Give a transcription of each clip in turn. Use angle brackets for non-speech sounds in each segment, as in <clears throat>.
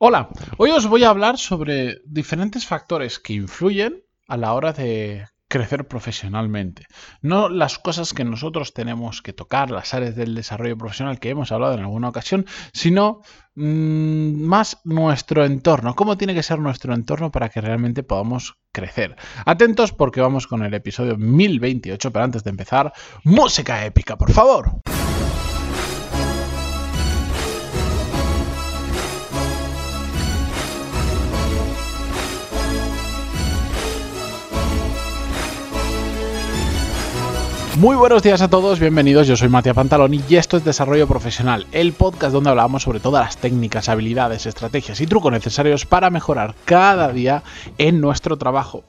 Hola, hoy os voy a hablar sobre diferentes factores que influyen a la hora de crecer profesionalmente. No las cosas que nosotros tenemos que tocar, las áreas del desarrollo profesional que hemos hablado en alguna ocasión, sino mmm, más nuestro entorno. ¿Cómo tiene que ser nuestro entorno para que realmente podamos crecer? Atentos porque vamos con el episodio 1028, pero antes de empezar, música épica, por favor. Muy buenos días a todos, bienvenidos, yo soy Matías Pantaloni y esto es Desarrollo Profesional, el podcast donde hablamos sobre todas las técnicas, habilidades, estrategias y trucos necesarios para mejorar cada día en nuestro trabajo.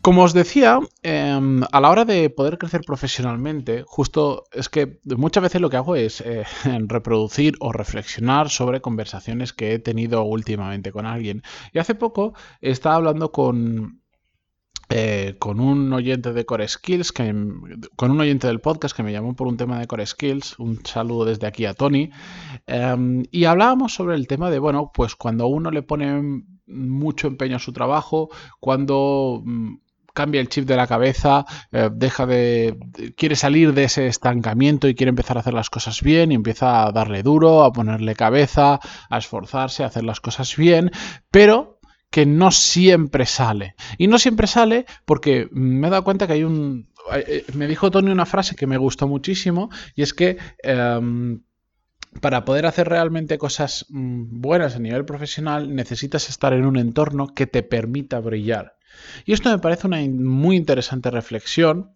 Como os decía, eh, a la hora de poder crecer profesionalmente, justo es que muchas veces lo que hago es eh, <laughs> reproducir o reflexionar sobre conversaciones que he tenido últimamente con alguien. Y hace poco estaba hablando con, eh, con un oyente de Core Skills, que, con un oyente del podcast que me llamó por un tema de Core Skills, un saludo desde aquí a Tony, eh, y hablábamos sobre el tema de, bueno, pues cuando uno le pone mucho empeño a su trabajo, cuando mm, cambia el chip de la cabeza, eh, deja de, quiere salir de ese estancamiento y quiere empezar a hacer las cosas bien y empieza a darle duro, a ponerle cabeza, a esforzarse, a hacer las cosas bien, pero que no siempre sale. Y no siempre sale porque me he dado cuenta que hay un... Eh, me dijo Tony una frase que me gustó muchísimo y es que... Um, para poder hacer realmente cosas mm, buenas a nivel profesional necesitas estar en un entorno que te permita brillar. Y esto me parece una muy interesante reflexión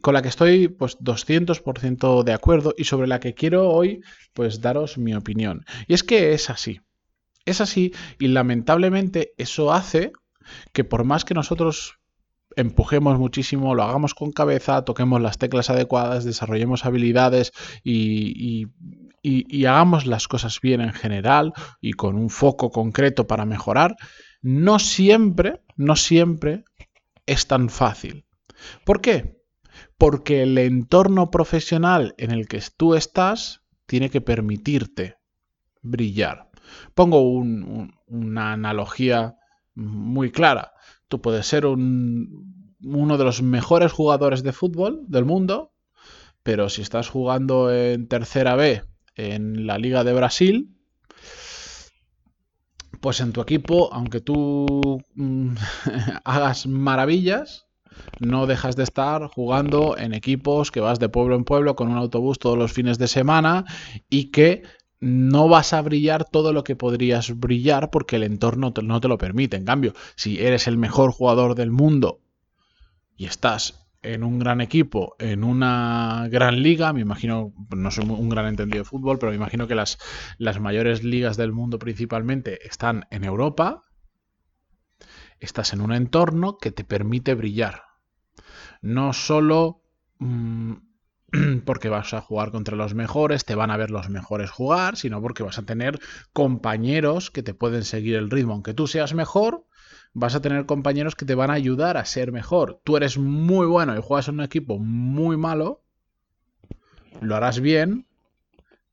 con la que estoy pues 200% de acuerdo y sobre la que quiero hoy pues daros mi opinión. Y es que es así. Es así y lamentablemente eso hace que por más que nosotros empujemos muchísimo, lo hagamos con cabeza, toquemos las teclas adecuadas, desarrollemos habilidades y, y, hagamos las cosas bien en general y con un foco concreto para mejorar, no siempre, no siempre es tan fácil. ¿Por qué? Porque el entorno profesional en el que tú estás tiene que permitirte brillar. Pongo una analogía muy clara. Tú puedes ser uno de los mejores jugadores de fútbol del mundo, pero si estás jugando en tercera B en la Liga de Brasil, pues en tu equipo, aunque tú mm, <laughs> hagas maravillas, no dejas de estar jugando en equipos que vas de pueblo en pueblo con un autobús todos los fines de semana y que no vas a brillar todo lo que podrías brillar porque el entorno no te lo permite. En cambio, si eres el mejor jugador del mundo y estás en un gran equipo, en una gran liga, me imagino, no soy un gran entendido de fútbol, pero me imagino que las, las mayores ligas del mundo principalmente están en Europa, estás en un entorno que te permite brillar. No solo... Mm, <clears throat> porque vas a jugar contra los mejores, te van a ver los mejores jugar, sino porque vas a tener compañeros que te pueden seguir el ritmo. Aunque tú seas mejor, vas a tener compañeros que te van a ayudar a ser mejor. Tú eres muy bueno y juegas en un equipo muy malo, lo harás bien,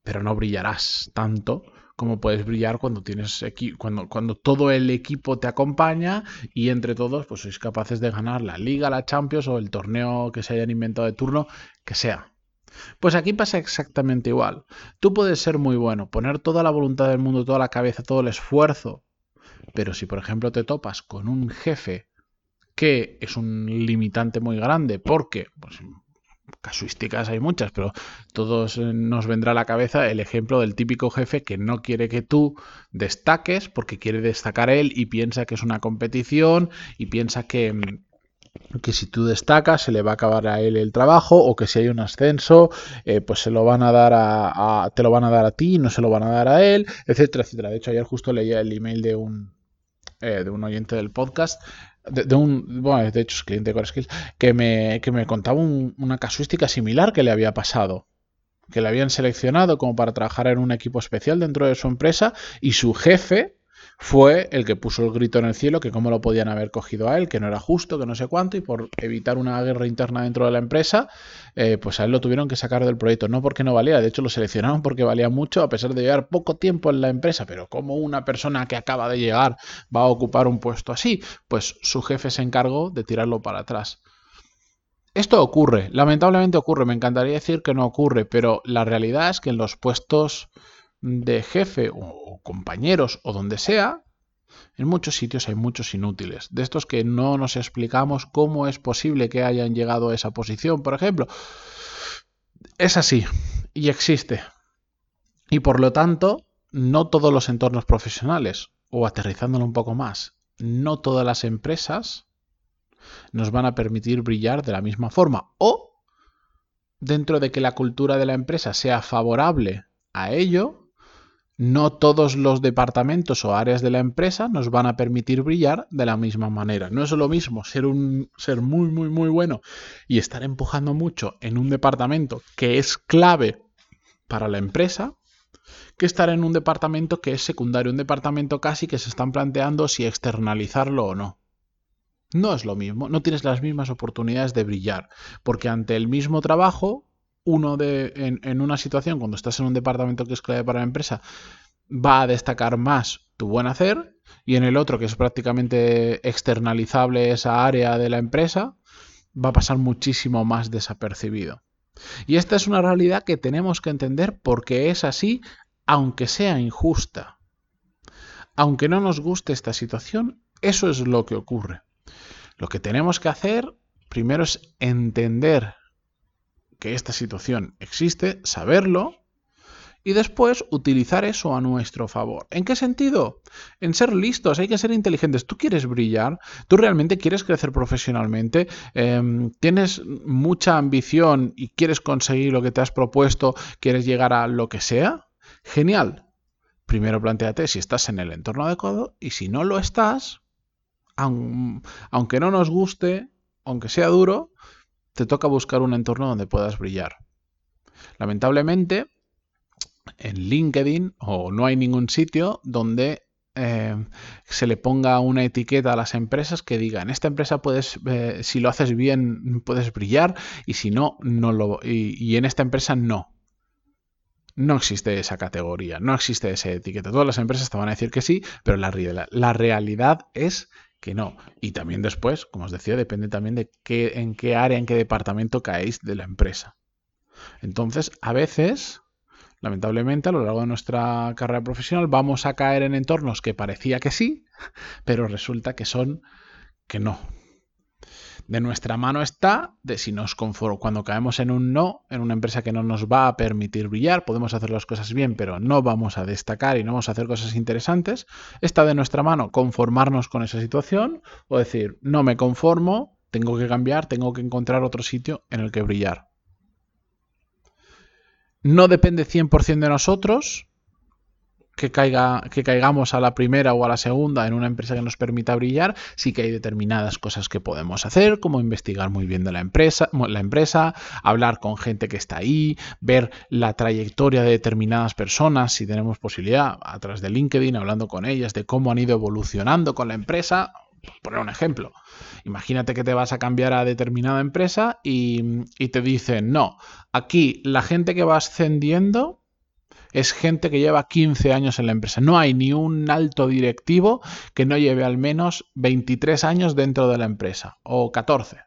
pero no brillarás tanto como puedes brillar cuando tienes cuando, cuando todo el equipo te acompaña y entre todos pues sois capaces de ganar la liga, la Champions o el torneo que se hayan inventado de turno que sea. Pues aquí pasa exactamente igual. Tú puedes ser muy bueno, poner toda la voluntad del mundo, toda la cabeza, todo el esfuerzo, pero si por ejemplo te topas con un jefe que es un limitante muy grande porque pues, casuísticas hay muchas, pero todos eh, nos vendrá a la cabeza el ejemplo del típico jefe que no quiere que tú destaques porque quiere destacar él y piensa que es una competición y piensa que, mm, que si tú destacas se le va a acabar a él el trabajo o que si hay un ascenso eh, pues se lo van a dar a, te lo van a dar a ti no se lo van a dar a él etcétera etcétera de hecho ayer justo leía el email de un eh, de un oyente del podcast de, un, bueno, de hecho es cliente de Core que me, que me contaba una casuística similar que le había pasado. Que le habían seleccionado como para trabajar en un equipo especial dentro de su empresa y su jefe fue el que puso el grito en el cielo que cómo lo podían haber cogido a él, que no era justo, que no sé cuánto, y por evitar una guerra interna dentro de la empresa, eh, pues a él lo tuvieron que sacar del proyecto, no porque no valía, de hecho lo seleccionaron porque valía mucho a pesar de llevar poco tiempo en la empresa, pero como una persona que acaba de llegar va a ocupar un puesto así, pues su jefe se encargó de tirarlo para atrás. Esto ocurre, lamentablemente ocurre, me encantaría decir que no ocurre, pero la realidad es que en los puestos de jefe o compañeros o donde sea, en muchos sitios hay muchos inútiles, de estos que no nos explicamos cómo es posible que hayan llegado a esa posición, por ejemplo. Es así y existe. Y por lo tanto, no todos los entornos profesionales, o aterrizándolo un poco más, no todas las empresas nos van a permitir brillar de la misma forma. O, dentro de que la cultura de la empresa sea favorable a ello, no todos los departamentos o áreas de la empresa nos van a permitir brillar de la misma manera. No es lo mismo ser un ser muy muy muy bueno y estar empujando mucho en un departamento que es clave para la empresa que estar en un departamento que es secundario, un departamento casi que se están planteando si externalizarlo o no. No es lo mismo, no tienes las mismas oportunidades de brillar, porque ante el mismo trabajo uno de, en, una situación, cuando estás en un departamento que es clave para la empresa, va a destacar más tu buen hacer y en el otro, que es prácticamente externalizable esa área de la empresa, va a pasar muchísimo más desapercibido. Y esta es una realidad que tenemos que entender porque es así, aunque sea injusta. Aunque no nos guste esta situación, eso es lo que ocurre. Lo que tenemos que hacer primero es entender que esta situación existe, saberlo y después utilizar eso a nuestro favor. ¿En qué sentido? En ser listos, hay que ser inteligentes. ¿Tú quieres brillar? ¿Tú realmente quieres crecer profesionalmente? Em, ¿Tienes mucha ambición y quieres conseguir lo que te has propuesto? ¿Quieres llegar a lo que sea? Genial. Primero planteate si estás en el entorno adecuado y si no lo estás, aunque no nos guste, aunque sea duro, te toca buscar un entorno donde puedas brillar. Lamentablemente, en LinkedIn o no hay ningún sitio donde eh, se le ponga una etiqueta a las empresas que diga en esta empresa puedes eh, si lo haces bien puedes brillar y si no no lo y, en esta empresa no no existe esa categoría no existe esa etiqueta todas las empresas te van a decir que sí pero la, la realidad es que no. Y también después, como os decía, depende también de qué, en qué área, en qué departamento caéis de la empresa. Entonces, a veces, lamentablemente, a lo largo de nuestra carrera profesional vamos a caer en entornos que parecía que sí, <laughs> pero resulta que son que no de nuestra mano está de si nos conformo. Cuando caemos en un no, en una empresa que no nos va a permitir brillar, podemos hacer las cosas bien, pero no vamos a destacar y no vamos a hacer cosas interesantes, está de nuestra mano conformarnos con esa situación o decir, no me conformo, tengo que cambiar, tengo que encontrar otro sitio en el que brillar. No depende 100% de nosotros, que, caiga, que caigamos a la primera o a la segunda en una empresa que nos permita brillar, sí que hay determinadas cosas que podemos hacer, como investigar muy bien de la empresa, la empresa, hablar con gente que está ahí, ver la trayectoria de determinadas personas, si tenemos posibilidad, a través de LinkedIn, hablando con ellas, de cómo han ido evolucionando con la empresa. Poner un ejemplo, imagínate que te vas a cambiar a determinada empresa y, y te dicen, no, aquí la gente que va ascendiendo es gente que lleva 15 años en la empresa. No hay ni un alto directivo que no lleve al menos 23 años dentro de la empresa o 14.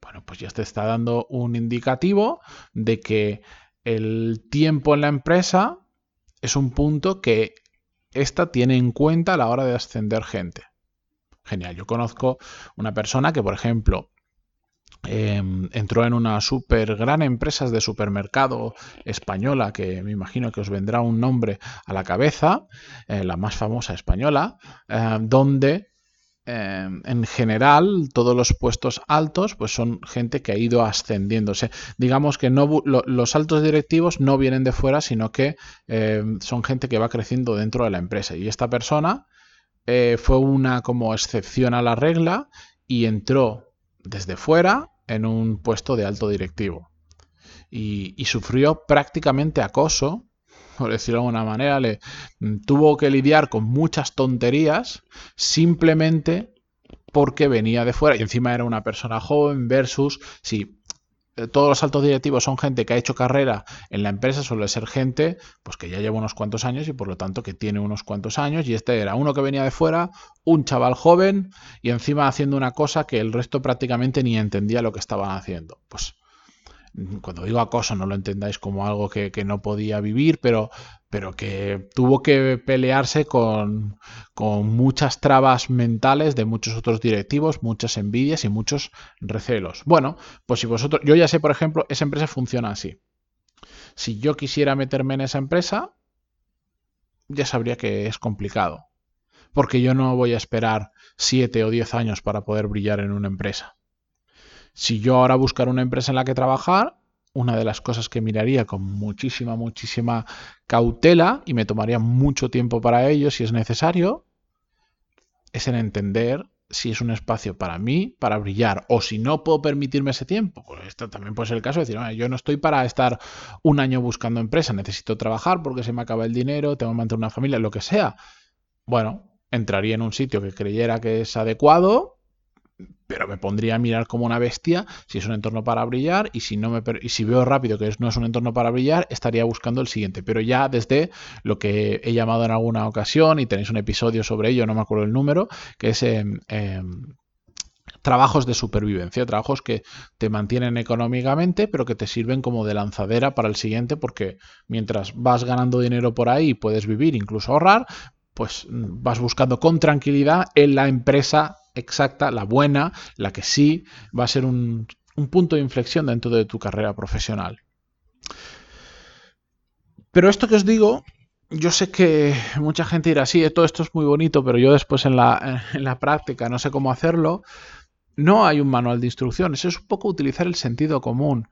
Bueno, pues ya te está dando un indicativo de que el tiempo en la empresa es un punto que esta tiene en cuenta a la hora de ascender gente. Genial, yo conozco una persona que, por ejemplo, Em, entró en una super gran empresa de supermercado española que me imagino que os vendrá un nombre a la cabeza, eh, la más famosa española, em, donde em, en general todos los puestos altos pues son gente que ha ido ascendiéndose. Digamos que no, los altos directivos no vienen de fuera, sino que son gente que va creciendo dentro de la empresa. Y esta persona eh, fue una como excepción a la regla y entró desde fuera en un puesto de alto directivo. Y, sufrió prácticamente acoso por decirlo de alguna manera, le mm, tuvo que lidiar con muchas tonterías simplemente porque venía de fuera y encima era una persona joven versus si todos los altos directivos son gente que ha hecho carrera en la empresa, suele ser gente pues que ya lleva unos cuantos años y por lo tanto que tiene unos cuantos años y este era uno que venía de fuera, un chaval joven y encima haciendo una cosa que el resto prácticamente ni entendía lo que estaban haciendo. Pues cuando digo acoso no lo entendáis como algo que, no podía vivir, pero, pero que tuvo que pelearse con, con, muchas trabas mentales de muchos otros directivos, muchas envidias y muchos recelos. Bueno, pues si vosotros, yo ya sé, por ejemplo, esa empresa funciona así. Si yo quisiera meterme en esa empresa, ya sabría que es complicado, porque yo no voy a esperar 7 o 10 años para poder brillar en una empresa. Si yo ahora buscara una empresa en la que trabajar, una de las cosas que miraría con muchísima, muchísima cautela y me tomaría mucho tiempo para ello si es necesario, es en entender si es un espacio para mí, para brillar, o si no puedo permitirme ese tiempo. Pues esto también puede ser el caso de decir, yo no estoy para estar un año buscando empresa, necesito trabajar porque se me acaba el dinero, tengo que mantener una familia, lo que sea. Bueno, entraría en un sitio que creyera que es adecuado pero me pondría a mirar como una bestia si es un entorno para brillar y si no me y si veo rápido que no es un entorno para brillar estaría buscando el siguiente. Pero ya desde lo que he llamado en alguna ocasión y tenéis un episodio sobre ello no me acuerdo el número que es em, em, trabajos de supervivencia, trabajos que te mantienen económicamente, pero que te sirven como de lanzadera para el siguiente, porque mientras vas ganando dinero por ahí puedes vivir, incluso ahorrar, pues mm, vas buscando con tranquilidad en la empresa exacta, la buena, la que sí va a ser un, punto de inflexión dentro de tu carrera profesional. Pero esto que os digo, yo sé que mucha gente dirá, sí, todo esto es muy bonito, pero yo después en la, en la práctica no sé cómo hacerlo. No hay un manual de instrucciones, es un poco utilizar el sentido común.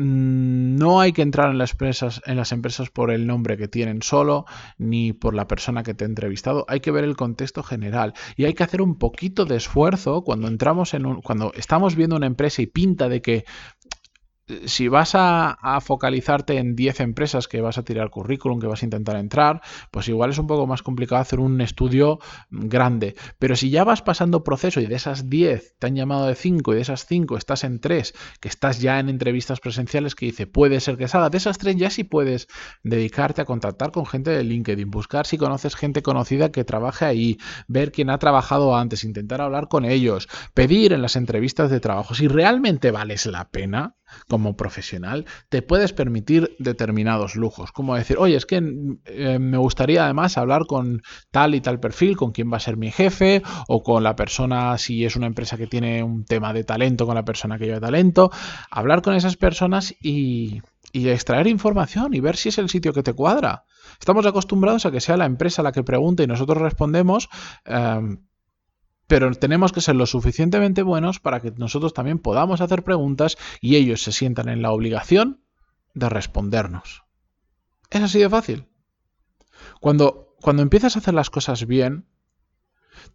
Mm, no hay que entrar en las, empresas, en las empresas por el nombre que tienen solo, ni por la persona que te ha entrevistado. Hay que ver el contexto general y hay que hacer un poquito de esfuerzo cuando entramos en un, cuando estamos viendo una empresa y pinta de que si vas a, focalizarte en 10 empresas que vas a tirar currículum, que vas a intentar entrar, pues igual es un poco más complicado hacer un estudio grande. Pero si ya vas pasando proceso y de esas 10 te han llamado de 5 y de esas 5 estás en 3, que estás ya en entrevistas presenciales que dice puede ser que salga, de esas 3 ya sí puedes dedicarte a contactar con gente de LinkedIn, buscar si conoces gente conocida que trabaje ahí, ver quién ha trabajado antes, intentar hablar con ellos, pedir en las entrevistas de trabajo si realmente vales la pena como profesional, te puedes permitir determinados lujos, como decir, oye, es que eh, me gustaría además hablar con tal y tal perfil, con quién va a ser mi jefe, o con la persona, si es una empresa que tiene un tema de talento, con la persona que lleva talento, hablar con esas personas y, extraer información y ver si es el sitio que te cuadra. Estamos acostumbrados a que sea la empresa la que pregunte y nosotros respondemos. Em, pero tenemos que ser lo suficientemente buenos para que nosotros también podamos hacer preguntas y ellos se sientan en la obligación de respondernos. Es así de fácil. Cuando, cuando empiezas a hacer las cosas bien,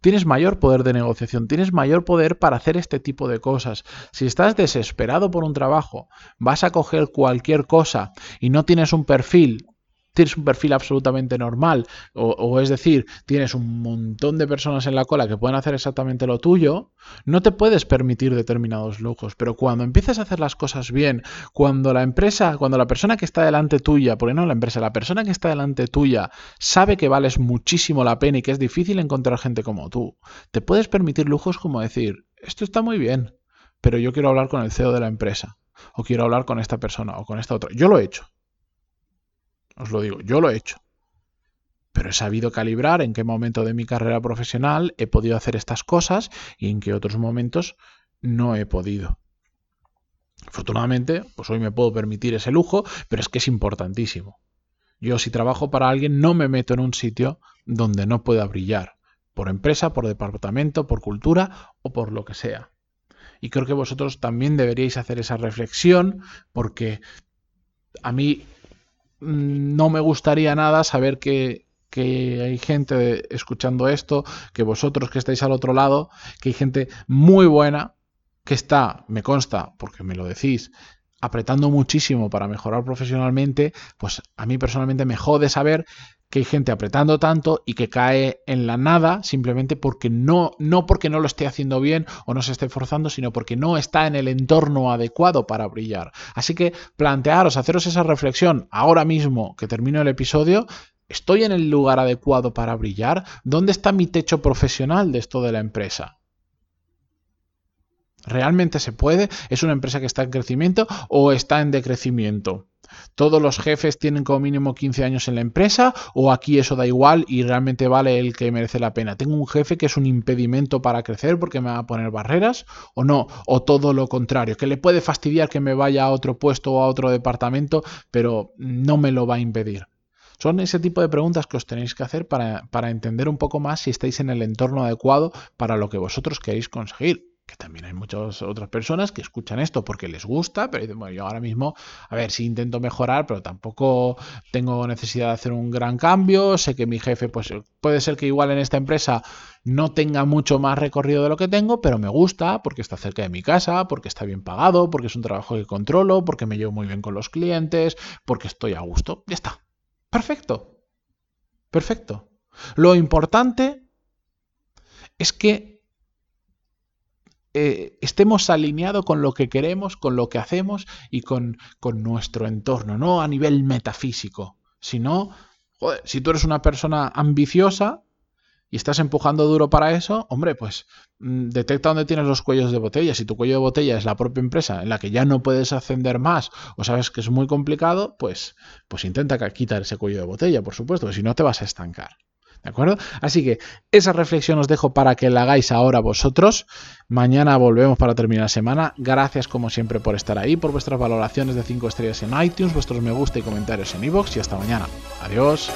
tienes mayor poder de negociación, tienes mayor poder para hacer este tipo de cosas. Si estás desesperado por un trabajo, vas a coger cualquier cosa y no tienes un perfil tienes un perfil absolutamente normal, o, es decir, tienes un montón de personas en la cola que pueden hacer exactamente lo tuyo, no te puedes permitir determinados lujos. Pero cuando empiezas a hacer las cosas bien, cuando la empresa, cuando la persona que está delante tuya, porque no la empresa, la persona que está delante tuya sabe que vales muchísimo la pena y que es difícil encontrar gente como tú, te puedes permitir lujos como decir, esto está muy bien, pero yo quiero hablar con el CEO de la empresa, o quiero hablar con esta persona, o con esta otra. Yo lo he hecho. Os lo digo, yo lo he hecho. Pero he sabido calibrar en qué momento de mi carrera profesional he podido hacer estas cosas y en qué otros momentos no he podido. Afortunadamente, pues hoy me puedo permitir ese lujo, pero es que es importantísimo. Yo si trabajo para alguien no me meto en un sitio donde no pueda brillar, por empresa, por departamento, por cultura o por lo que sea. Y creo que vosotros también deberíais hacer esa reflexión porque a mí no me gustaría nada saber que, hay gente escuchando esto, que vosotros que estáis al otro lado, que hay gente muy buena que está, me consta, porque me lo decís, apretando muchísimo para mejorar profesionalmente, pues a mí personalmente me jode saber que hay gente apretando tanto y que cae en la nada simplemente porque no, no porque no lo esté haciendo bien o no se esté forzando, sino porque no está en el entorno adecuado para brillar. Así que plantearos, haceros esa reflexión ahora mismo que termino el episodio. ¿Estoy en el lugar adecuado para brillar? ¿Dónde está mi techo profesional de esto de la empresa? ¿Realmente se puede? ¿Es una empresa que está en crecimiento o está en decrecimiento? ¿Todos los jefes tienen como mínimo 15 años en la empresa o aquí eso da igual y realmente vale el que merece la pena? ¿Tengo un jefe que es un impedimento para crecer porque me va a poner barreras o no? ¿O todo lo contrario? Que le puede fastidiar que me vaya a otro puesto o a otro departamento, pero no me lo va a impedir. Son ese tipo de preguntas que os tenéis que hacer para, para entender un poco más si estáis en el entorno adecuado para lo que vosotros queréis conseguir que también hay muchas otras personas que escuchan esto porque les gusta, pero dicen, bueno, yo ahora mismo, a ver, si intento mejorar, pero tampoco tengo necesidad de hacer un gran cambio, sé que mi jefe, pues puede ser que igual en esta empresa no tenga mucho más recorrido de lo que tengo, pero me gusta porque está cerca de mi casa, porque está bien pagado, porque es un trabajo que controlo, porque me llevo muy bien con los clientes, porque estoy a gusto, ya está. Perfecto. Perfecto. Lo importante es que eh, estemos alineados con lo que queremos, con lo que hacemos y con, con nuestro entorno, no a nivel metafísico, sino, joder, si tú eres una persona ambiciosa y estás empujando duro para eso, hombre, pues mm, detecta dónde tienes los cuellos de botella. Si tu cuello de botella es la propia empresa en la que ya no puedes ascender más o sabes que es muy complicado, pues, pues intenta quitar ese cuello de botella, por supuesto, si no te vas a estancar. ¿De acuerdo? Así que esa reflexión os dejo para que la hagáis ahora vosotros. Mañana volvemos para terminar la semana. Gracias como siempre por estar ahí, por vuestras valoraciones de 5 estrellas en iTunes, vuestros me gusta y comentarios en iVoox y hasta mañana. Adiós.